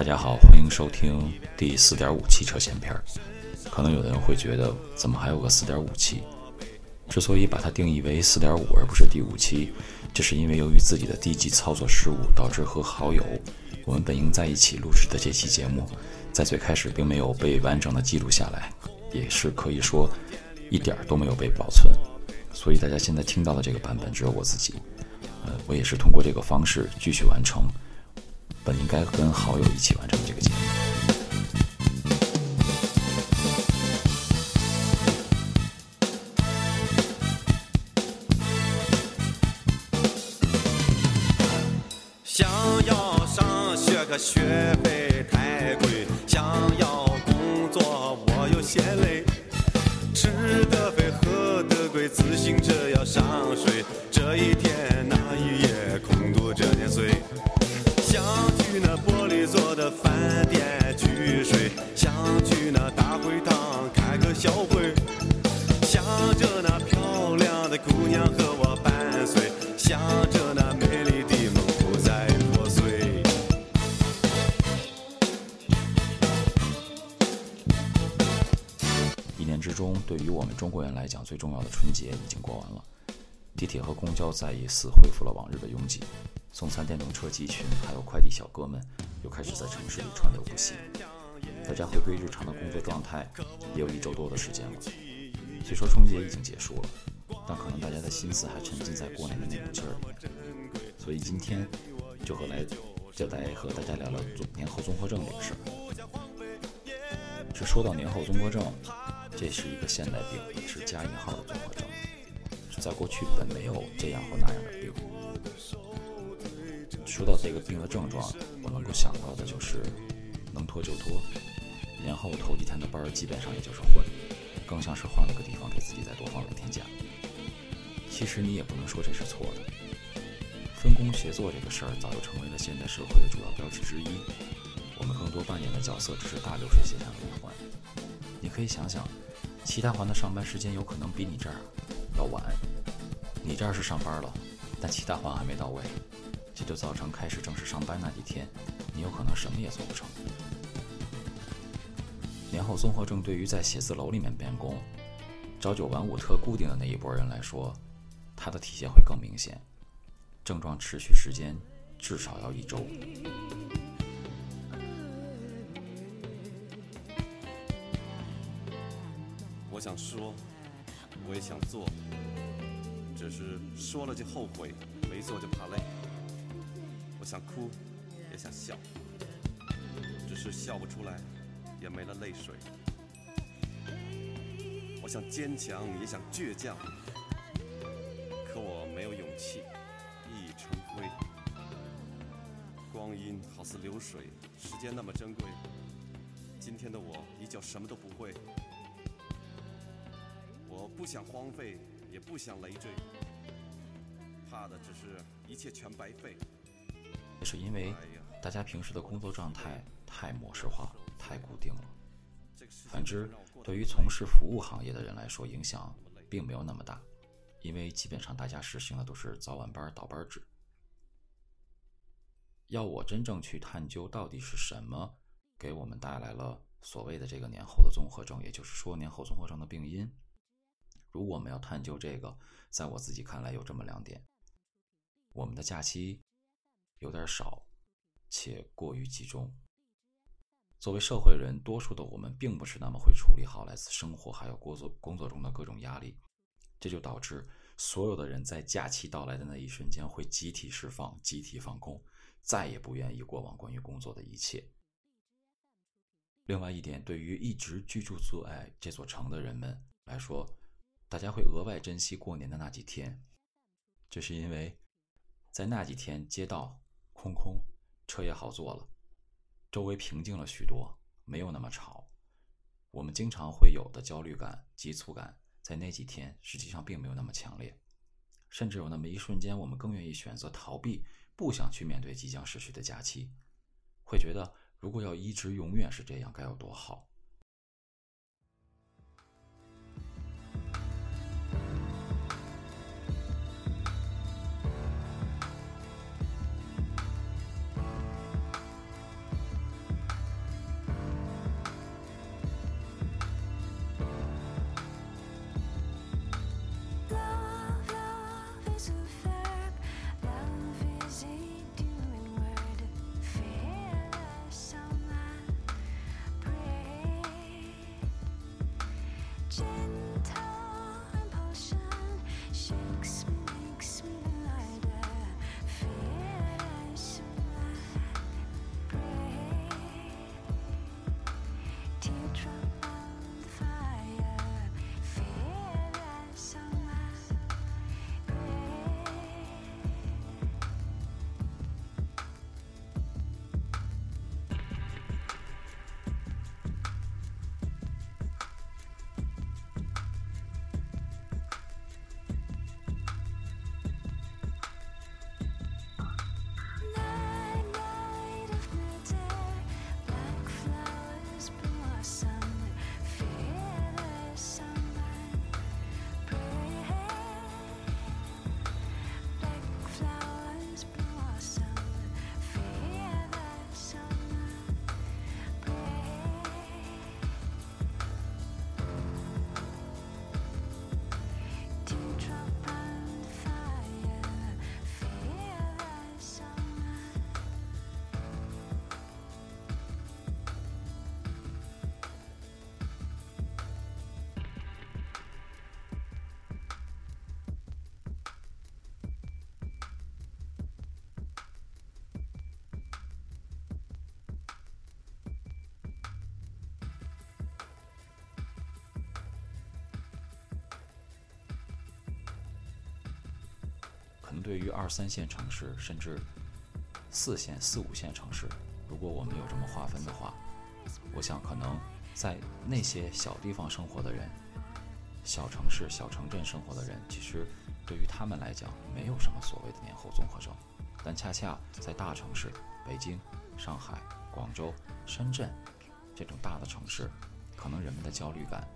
大家好，欢迎收听第四点五期车闲篇儿。可能有的人会觉得，怎么还有个四点五期？之所以把它定义为四点五而不是第五期，这是因为由于自己的低级操作失误，导致和好友我们本应在一起录制的这期节目，在最开始并没有被完整的记录下来，也是可以说一点儿都没有被保存。所以大家现在听到的这个版本只有我自己。呃，我也是通过这个方式继续完成本应该跟好友一起完成这个节目。想要上学可学费太贵，想要工作我又嫌累，对于我们中国人来讲，最重要的春节已经过完了。地铁和公交再一次恢复了往日的拥挤，送餐电动车集群还有快递小哥们又开始在城市里川流不息。大家回归日常的工作状态也有一周多的时间了。虽说春节已经结束了，但可能大家的心思还沉浸在过年的那股劲儿里。所以今天就和来就来和大家聊聊年后综合症这个事儿。这说到年后综合症，这是一个现代病，是加引号的综合症。在过去本没有这样或那样的病。说到这个病的症状，我能够想到的就是能拖就拖，年后头几天的班基本上也就是混，更像是换了个地方给自己再多放两天假。其实你也不能说这是错的，分工协作这个事儿早就成为了现代社会的主要标志之一。我们更多扮演的角色只是大流水线上的一环。你可以想想，其他环的上班时间有可能比你这儿要晚，你这儿是上班了，但其他环还没到位，这就造成开始正式上班那几天，你有可能什么也做不成。年后综合症对于在写字楼里面办公、朝九晚五特固定的那一波人来说，它的体现会更明显，症状持续时间至少要一周。我想说，我也想做，只是说了就后悔，没做就怕累。我想哭，也想笑，只是笑不出来，也没了泪水。我想坚强，也想倔强，可我没有勇气，一已成灰。光阴好似流水，时间那么珍贵。今天的我依旧什么都不会。我不想荒废，也不想累赘，怕的只是一切全白费。也是因为大家平时的工作状态太模式化、太固定了。反之，对于从事服务行业的人来说，影响并没有那么大，因为基本上大家实行的都是早晚班倒班制。要我真正去探究到底是什么给我们带来了所谓的这个年后的综合症，也就是说年后综合症的病因。如果我们要探究这个，在我自己看来有这么两点：我们的假期有点少，且过于集中。作为社会人，多数的我们并不是那么会处理好来自生活还有工作工作中的各种压力，这就导致所有的人在假期到来的那一瞬间会集体释放、集体放空，再也不愿意过往关于工作的一切。另外一点，对于一直居住在这座城的人们来说，大家会额外珍惜过年的那几天，这是因为，在那几天街道空空，车也好坐了，周围平静了许多，没有那么吵。我们经常会有的焦虑感、急促感，在那几天实际上并没有那么强烈，甚至有那么一瞬间，我们更愿意选择逃避，不想去面对即将逝去的假期，会觉得如果要一直永远是这样，该有多好。对于二三线城市，甚至四线、四五线城市，如果我们有这么划分的话，我想可能在那些小地方生活的人、小城市、小城镇生活的人，其实对于他们来讲，没有什么所谓的年后综合症。但恰恰在大城市，北京、上海、广州、深圳这种大的城市，可能人们的焦虑感。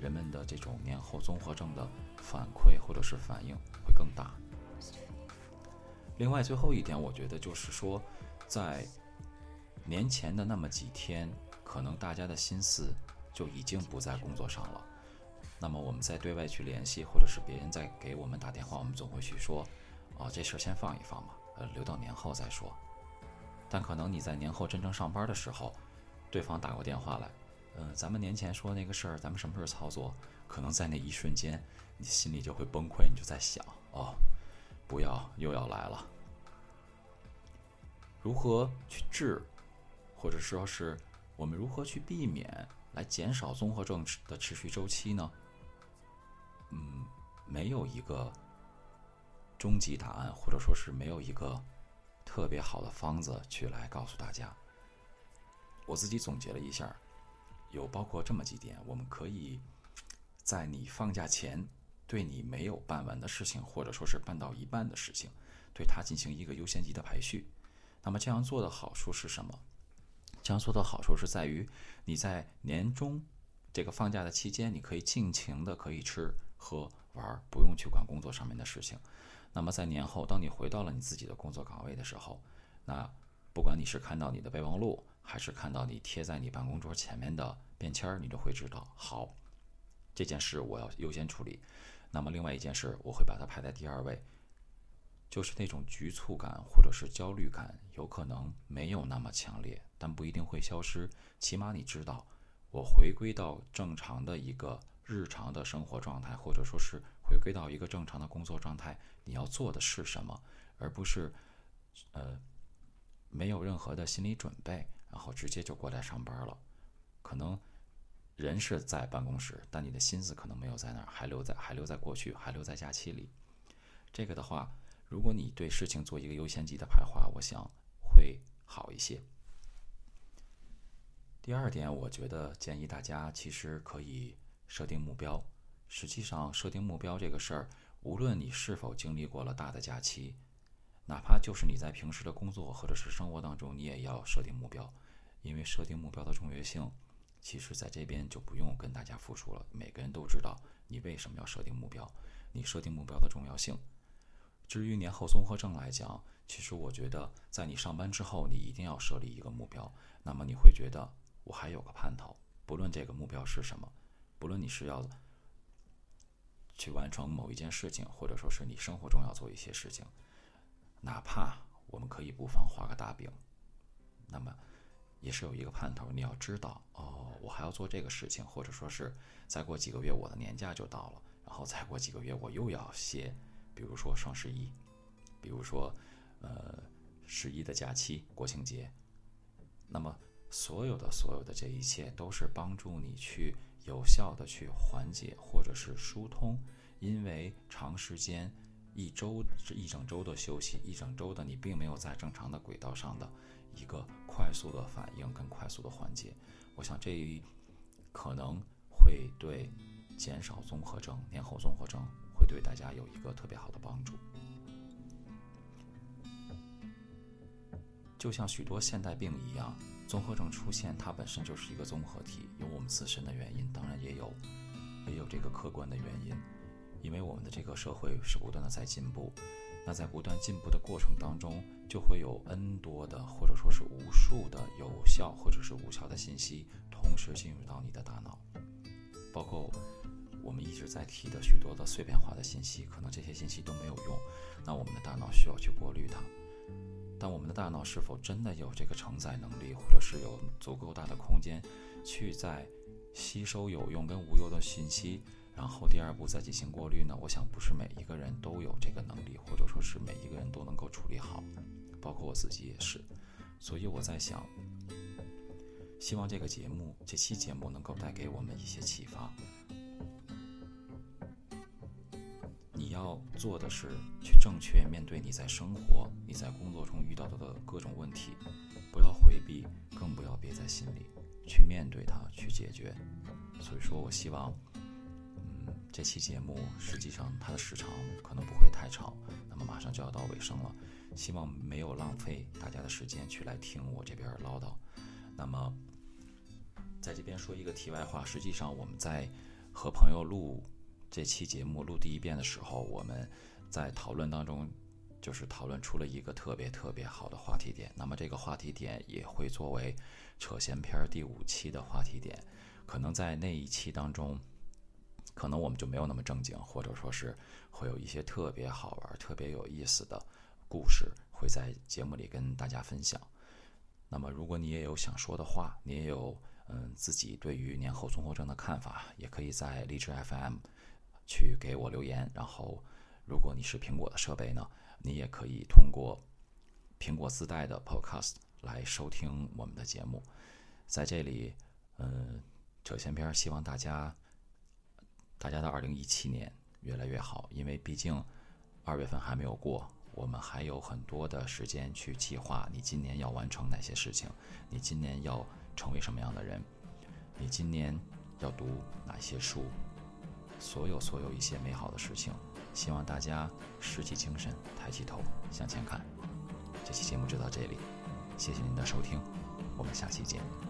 人们的这种年后综合症的反馈或者是反应会更大。另外，最后一点，我觉得就是说，在年前的那么几天，可能大家的心思就已经不在工作上了。那么，我们在对外去联系，或者是别人在给我们打电话，我们总会去说：“哦，这事儿先放一放吧，呃，留到年后再说。”但可能你在年后真正上班的时候，对方打过电话来。嗯，咱们年前说那个事儿，咱们什么时候操作？可能在那一瞬间，你心里就会崩溃，你就在想：哦，不要又要来了。如何去治，或者说是我们如何去避免，来减少综合症的持续周期呢？嗯，没有一个终极答案，或者说是没有一个特别好的方子去来告诉大家。我自己总结了一下。有包括这么几点，我们可以在你放假前，对你没有办完的事情，或者说是办到一半的事情，对它进行一个优先级的排序。那么这样做的好处是什么？这样做的好处是在于你在年终这个放假的期间，你可以尽情的可以吃喝玩，不用去管工作上面的事情。那么在年后，当你回到了你自己的工作岗位的时候，那不管你是看到你的备忘录，还是看到你贴在你办公桌前面的便签儿，你都会知道，好，这件事我要优先处理。那么另外一件事，我会把它排在第二位。就是那种局促感或者是焦虑感，有可能没有那么强烈，但不一定会消失。起码你知道，我回归到正常的一个日常的生活状态，或者说是回归到一个正常的工作状态，你要做的是什么，而不是，呃，没有任何的心理准备。然后直接就过来上班了，可能人是在办公室，但你的心思可能没有在那儿，还留在还留在过去，还留在假期里。这个的话，如果你对事情做一个优先级的排划，我想会好一些。第二点，我觉得建议大家其实可以设定目标。实际上，设定目标这个事儿，无论你是否经历过了大的假期。哪怕就是你在平时的工作或者是生活当中，你也要设定目标，因为设定目标的重要性，其实在这边就不用跟大家复述了。每个人都知道你为什么要设定目标，你设定目标的重要性。至于年后综合症来讲，其实我觉得在你上班之后，你一定要设立一个目标，那么你会觉得我还有个盼头，不论这个目标是什么，不论你是要去完成某一件事情，或者说是你生活中要做一些事情。哪怕我们可以不妨画个大饼，那么也是有一个盼头。你要知道，哦，我还要做这个事情，或者说是再过几个月我的年假就到了，然后再过几个月我又要歇，比如说双十一，比如说呃十一的假期、国庆节。那么所有的所有的这一切都是帮助你去有效的去缓解或者是疏通，因为长时间。一周是一整周的休息，一整周的你并没有在正常的轨道上的一个快速的反应跟快速的缓解，我想这可能会对减少综合症、年后综合症会对大家有一个特别好的帮助。就像许多现代病一样，综合症出现它本身就是一个综合体，有我们自身的原因，当然也有也有这个客观的原因。因为我们的这个社会是不断的在进步，那在不断进步的过程当中，就会有 N 多的或者说是无数的有效或者是无效的信息同时进入到你的大脑，包括我们一直在提的许多的碎片化的信息，可能这些信息都没有用，那我们的大脑需要去过滤它。但我们的大脑是否真的有这个承载能力，或者是有足够大的空间，去在吸收有用跟无用的信息？然后第二步再进行过滤呢？我想不是每一个人都有这个能力，或者说是每一个人都能够处理好，包括我自己也是。所以我在想，希望这个节目，这期节目能够带给我们一些启发。你要做的是去正确面对你在生活、你在工作中遇到的各种问题，不要回避，更不要憋在心里，去面对它，去解决。所以说我希望，这期节目实际上它的时长可能不会太长，那么马上就要到尾声了，希望没有浪费大家的时间去来听我这边唠叨。那么，在这边说一个题外话，实际上我们在和朋友录这期节目录第一遍的时候，我们在讨论当中就是讨论出了一个特别特别好的话题点。那么这个话题点也会作为扯闲篇第五期的话题点。可能在那一期当中，可能我们就没有那么正经，或者说是会有一些特别好玩、特别有意思的故事会在节目里跟大家分享。那么，如果你也有想说的话，你也有嗯自己对于年后综合症的看法，也可以在荔枝 FM 去给我留言。然后，如果你是苹果的设备呢，你也可以通过苹果自带的 Podcast 来收听我们的节目。在这里，嗯。扯闲篇，希望大家，大家的二零一七年越来越好。因为毕竟二月份还没有过，我们还有很多的时间去计划你今年要完成哪些事情，你今年要成为什么样的人，你今年要读哪些书，所有所有一些美好的事情，希望大家拾起精神，抬起头，向前看。这期节目就到这里，谢谢您的收听，我们下期见。